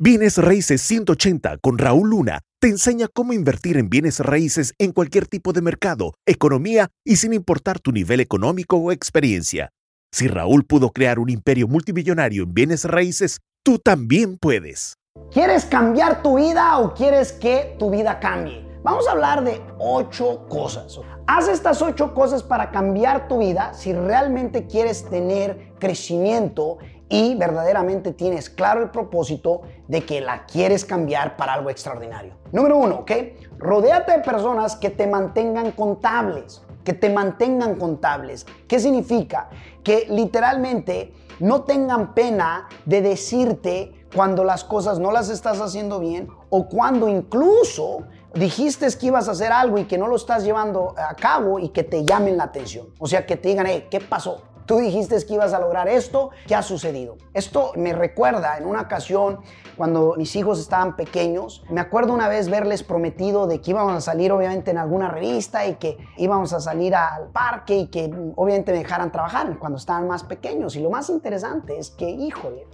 Bienes Raíces 180 con Raúl Luna te enseña cómo invertir en bienes raíces en cualquier tipo de mercado, economía y sin importar tu nivel económico o experiencia. Si Raúl pudo crear un imperio multimillonario en bienes raíces, tú también puedes. ¿Quieres cambiar tu vida o quieres que tu vida cambie? Vamos a hablar de ocho cosas. Haz estas ocho cosas para cambiar tu vida si realmente quieres tener crecimiento y verdaderamente tienes claro el propósito de que la quieres cambiar para algo extraordinario. Número uno, ¿ok? Rodéate de personas que te mantengan contables, que te mantengan contables. ¿Qué significa? Que literalmente no tengan pena de decirte cuando las cosas no las estás haciendo bien o cuando incluso dijiste que ibas a hacer algo y que no lo estás llevando a cabo y que te llamen la atención. O sea, que te digan, hey, ¿qué pasó? Tú dijiste que ibas a lograr esto, ¿qué ha sucedido? Esto me recuerda en una ocasión cuando mis hijos estaban pequeños. Me acuerdo una vez verles prometido de que íbamos a salir obviamente en alguna revista y que íbamos a salir al parque y que obviamente me dejaran trabajar cuando estaban más pequeños. Y lo más interesante es que, híjole,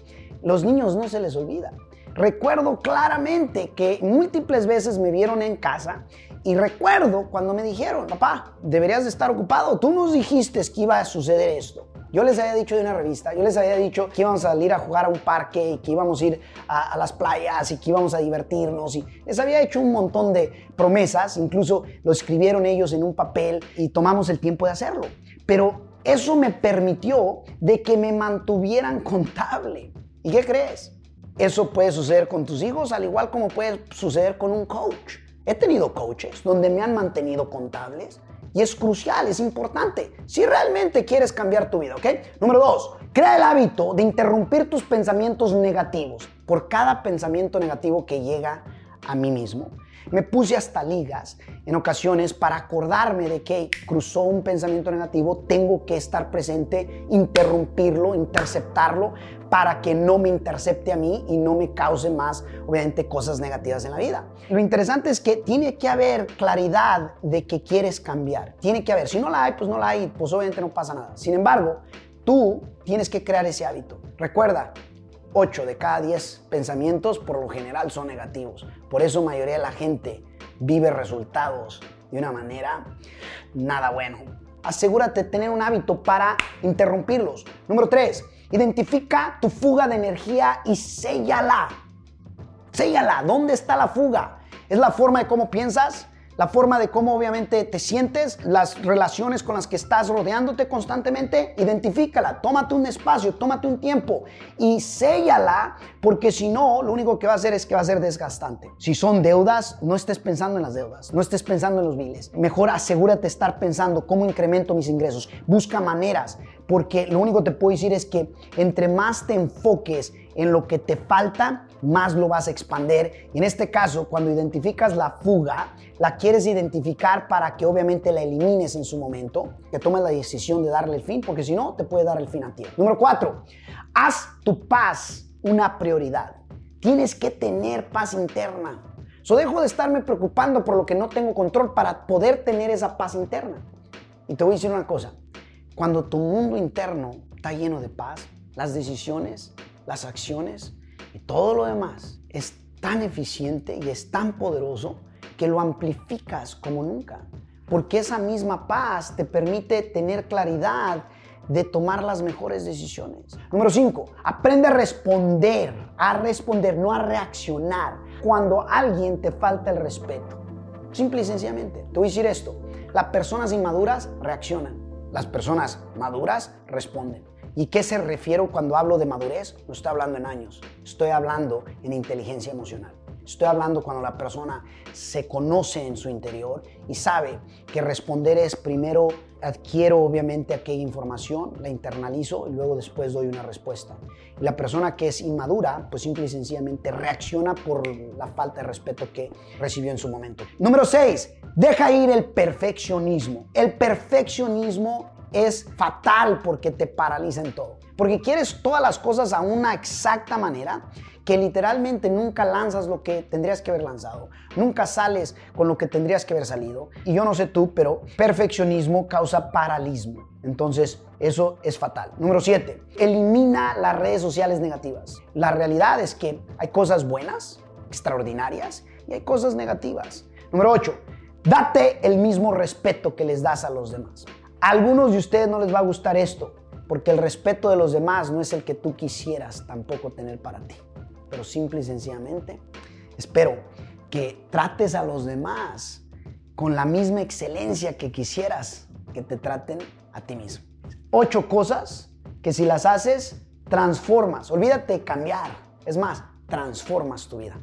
los niños no se les olvida. Recuerdo claramente que múltiples veces me vieron en casa y recuerdo cuando me dijeron, papá, deberías de estar ocupado, tú nos dijiste que iba a suceder esto. Yo les había dicho de una revista, yo les había dicho que íbamos a salir a jugar a un parque y que íbamos a ir a, las playas y que íbamos a divertirnos y les había hecho un montón de promesas, incluso lo escribieron ellos en un papel y tomamos el tiempo de hacerlo. Pero eso me permitió de que me mantuvieran contable. ¿Y qué crees? Eso puede suceder con tus hijos al igual como puede suceder con un coach. He tenido coaches donde me han mantenido contables y es crucial, es importante si realmente quieres cambiar tu vida, ¿ok? Número dos, crea el hábito de interrumpir tus pensamientos negativos por cada pensamiento negativo que llega a mí mismo. Me puse hasta ligas en ocasiones para acordarme de que cruzó un pensamiento negativo, tengo que estar presente, interrumpirlo, interceptarlo para que no me intercepte a mí y no me cause más, obviamente, cosas negativas en la vida. Lo interesante es que tiene que haber claridad de que quieres cambiar. Tiene que haber. Si no la hay, pues no la hay, pues obviamente no pasa nada. Sin embargo, tú tienes que crear ese hábito. Recuerda, 8 de cada 10 pensamientos por lo general son negativos. Por eso mayoría de la gente vive resultados de una manera nada bueno. Asegúrate de tener un hábito para interrumpirlos. Número 3. Identifica tu fuga de energía y séllala. Séllala. ¿Dónde está la fuga? ¿Es la forma de cómo piensas? La forma de cómo obviamente te sientes, las relaciones con las que estás rodeándote constantemente, identifícala, tómate un espacio, tómate un tiempo y séllala, porque si no, lo único que va a hacer es que va a ser desgastante. Si son deudas, no estés pensando en las deudas, no estés pensando en los biles. Mejor asegúrate de estar pensando cómo incremento mis ingresos. Busca maneras, porque lo único que te puedo decir es que entre más te enfoques en lo que te falta, más lo vas a expander. Y en este caso, cuando identificas la fuga, la quieres identificar para que obviamente la elimines en su momento, que tomes la decisión de darle el fin, porque si no, te puede dar el fin a ti. Número cuatro, haz tu paz una prioridad. Tienes que tener paz interna. So dejo de estarme preocupando por lo que no tengo control para poder tener esa paz interna. Y te voy a decir una cosa, cuando tu mundo interno está lleno de paz, las decisiones, las acciones y todo lo demás es tan eficiente y es tan poderoso que lo amplificas como nunca. Porque esa misma paz te permite tener claridad de tomar las mejores decisiones. Número 5, aprende a responder, a responder, no a reaccionar cuando alguien te falta el respeto. Simple y sencillamente. Te voy a decir esto, las personas inmaduras reaccionan, las personas maduras responden. ¿Y qué se refiero cuando hablo de madurez? No estoy hablando en años, estoy hablando en inteligencia emocional. Estoy hablando cuando la persona se conoce en su interior y sabe que responder es primero adquiero obviamente aquella información, la internalizo y luego después doy una respuesta. La persona que es inmadura, pues simple y sencillamente reacciona por la falta de respeto que recibió en su momento. Número 6. Deja ir el perfeccionismo. El perfeccionismo es fatal porque te paraliza en todo. Porque quieres todas las cosas a una exacta manera que literalmente nunca lanzas lo que tendrías que haber lanzado, nunca sales con lo que tendrías que haber salido. Y yo no sé tú, pero perfeccionismo causa paralismo. Entonces, eso es fatal. Número 7. Elimina las redes sociales negativas. La realidad es que hay cosas buenas, extraordinarias, y hay cosas negativas. Número 8. Date el mismo respeto que les das a los demás. A algunos de ustedes no les va a gustar esto, porque el respeto de los demás no es el que tú quisieras tampoco tener para ti. Pero simple y sencillamente, espero que trates a los demás con la misma excelencia que quisieras que te traten a ti mismo. Ocho cosas que si las haces, transformas. Olvídate de cambiar. Es más, transformas tu vida.